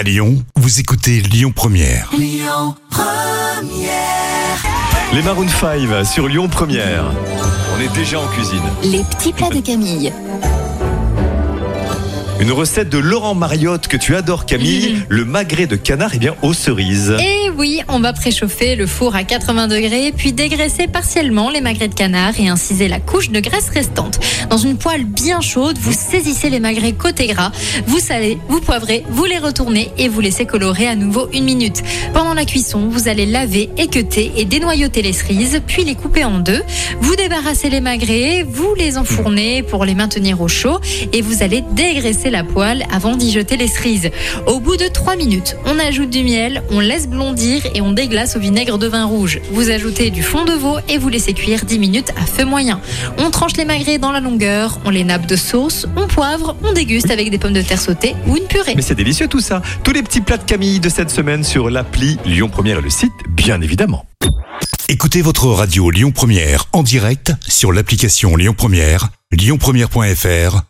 À Lyon, vous écoutez Lyon Première. Les Maroon 5 sur Lyon Première. On est déjà en cuisine. Les petits plats de Camille. Une recette de Laurent Mariotte que tu adores Camille, le magret de canard et bien aux cerises. Et oui, on va préchauffer le four à 80 degrés, puis dégraisser partiellement les magrets de canard et inciser la couche de graisse restante. Dans une poêle bien chaude, vous saisissez les magrets côté gras, vous salez, vous poivrez, vous les retournez et vous laissez colorer à nouveau une minute. Pendant la cuisson, vous allez laver, équeuter et dénoyauter les cerises, puis les couper en deux. Vous débarrassez les magrets, vous les enfournez pour les maintenir au chaud et vous allez dégraisser la poêle avant d'y jeter les cerises. Au bout de 3 minutes, on ajoute du miel, on laisse blondir et on déglace au vinaigre de vin rouge. Vous ajoutez du fond de veau et vous laissez cuire 10 minutes à feu moyen. On tranche les magrets dans la longueur, on les nappe de sauce, on poivre, on déguste avec des pommes de terre sautées ou une purée. Mais c'est délicieux tout ça. Tous les petits plats de Camille de cette semaine sur l'appli Lyon Première et le site, bien évidemment. Écoutez votre radio Lyon Première en direct sur l'application Lyon Première, lyonpremière.fr